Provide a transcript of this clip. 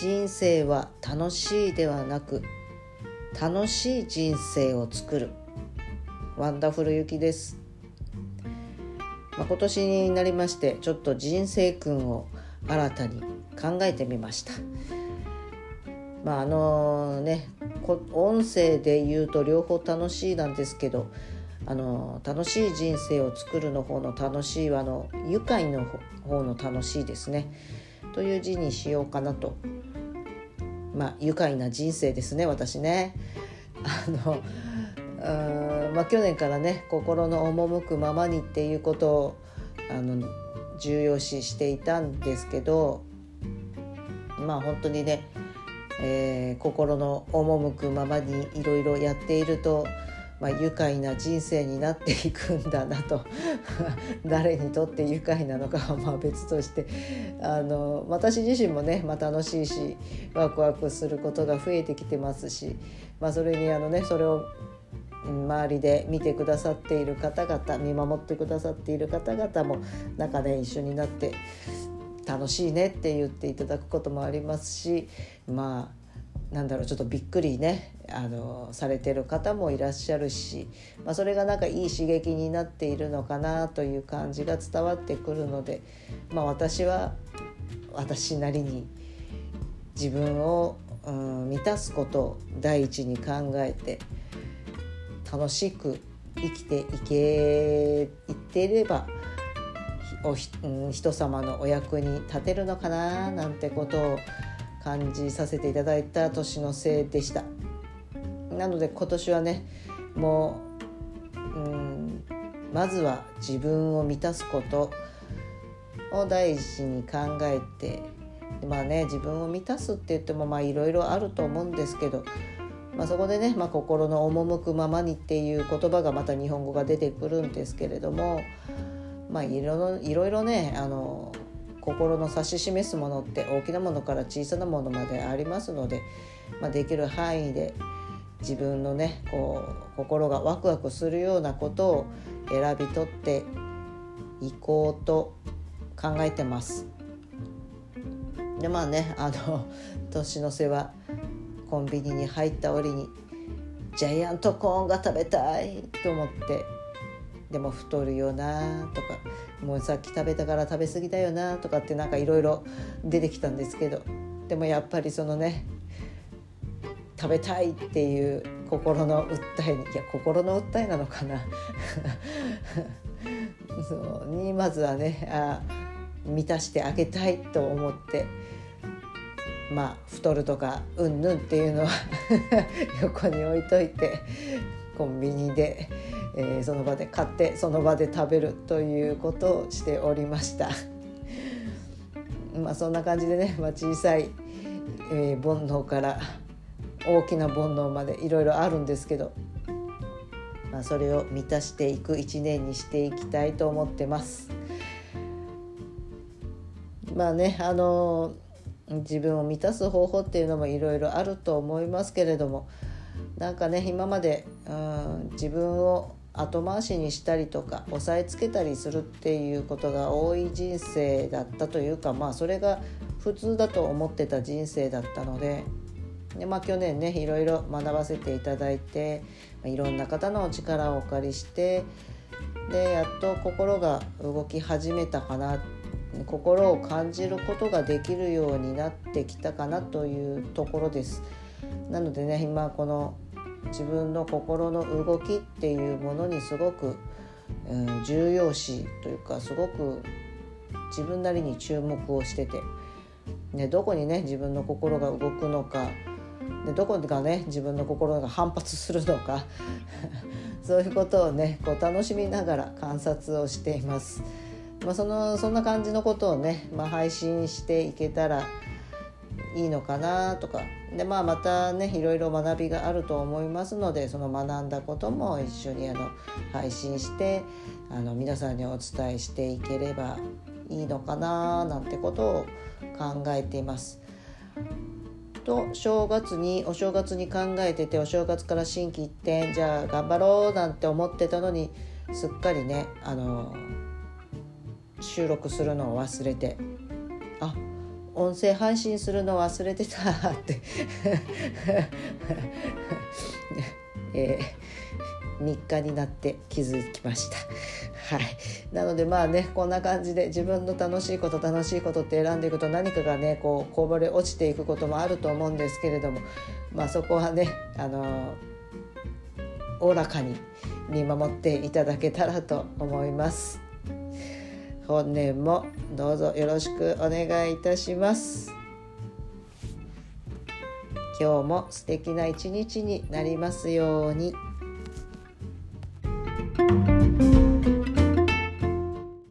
人生は楽しいではなく楽しい人生を作る。ワンダフルゆきです、まあ、今年になりましてちょっと人生訓を新たに考えてみました。まああのね音声で言うと両方楽しいなんですけどあの楽しい人生を作るの方の楽しいはあの愉快の方の楽しいですね。という字にしようかなとまあ愉快な人生ですね私ね。あのまあ、去年からね心の赴くままにっていうことをあの重要視していたんですけどまあ本当にね、えー、心の赴くままにいろいろやっているとまあ、愉快な人生になっていくんだなと。誰にとって愉快なのかはまあ別として。あの私自身もね、まあ、楽しいしワクワクすることが増えてきてますし、まあ、それにあのねそれを周りで見てくださっている方々見守ってくださっている方々も中で一緒になって楽しいねって言っていただくこともありますしまあなんだろうちょっとびっくりねあのされてる方もいらっしゃるし、まあ、それがなんかいい刺激になっているのかなという感じが伝わってくるので、まあ、私は私なりに自分を、うん、満たすことを第一に考えて楽しく生きていけいってればおひ、うん、人様のお役に立てるのかななんてことを感じさせていただいた年のせいでした。なので今年はねもううんまずは自分を満たすことを第一に考えてまあね自分を満たすって言ってもまあいろいろあると思うんですけど、まあ、そこでね、まあ、心の赴くままにっていう言葉がまた日本語が出てくるんですけれどもまあいろいろねあの心の指し示すものって大きなものから小さなものまでありますので、まあ、できる範囲で自分のねこう心がワクワクするようなことを選び取っていこうと考えてます。でまあねあの年の瀬はコンビニに入った折にジャイアントコーンが食べたいと思ってでも太るよなとかもうさっき食べたから食べ過ぎだよなとかってなんかいろいろ出てきたんですけどでもやっぱりそのね食べたいっていう心の訴えにいや心の訴えなのかな そうにまずはねあ満たしてあげたいと思ってまあ太るとかうんぬんっていうのは 横に置いといてコンビニで。えー、その場で買ってその場で食べるということをしておりました。まあそんな感じでね、まあ、小さい、えー、煩悩から大きな煩悩までいろいろあるんですけど、まあ、それを満たしていく一年にしていきたいと思ってます。まあねあの自分を満たす方法っていうのもいろいろあると思いますけれどもなんかね今まで、うん、自分を後回しにしたりとか押さえつけたりするっていうことが多い人生だったというかまあそれが普通だと思ってた人生だったのでで、まあ、去年ねいろいろ学ばせていただいていろんな方のお力をお借りしてでやっと心が動き始めたかな心を感じることができるようになってきたかなというところです。なのでね今この自分の心の動きっていうものにすごく、うん、重要視というかすごく自分なりに注目をしてて、ね、どこにね自分の心が動くのかでどこがね自分の心が反発するのか そういうことをねこう楽しみながら観察をしています。まあ、そのそんな感じのことをね、まあ、配信していけたらいいのかなとかで、まあ、またねいろいろ学びがあると思いますのでその学んだことも一緒にあの配信してあの皆さんにお伝えしていければいいのかななんてことを考えています。と正月にお正月に考えててお正月から心機一転じゃあ頑張ろうなんて思ってたのにすっかりねあの収録するのを忘れてあ音声配信するの忘れてたって。えー、3日になって気づきました。はい、なのでまあねこんな感じで自分の楽しいこと楽しいことって選んでいくと何かがねこうこぼれ落ちていくこともあると思うんですけれどもまあそこはねあのおおらかに見守っていただけたらと思います。本年もどうぞよろしくお願いいたします。今日も素敵な一日になりますように。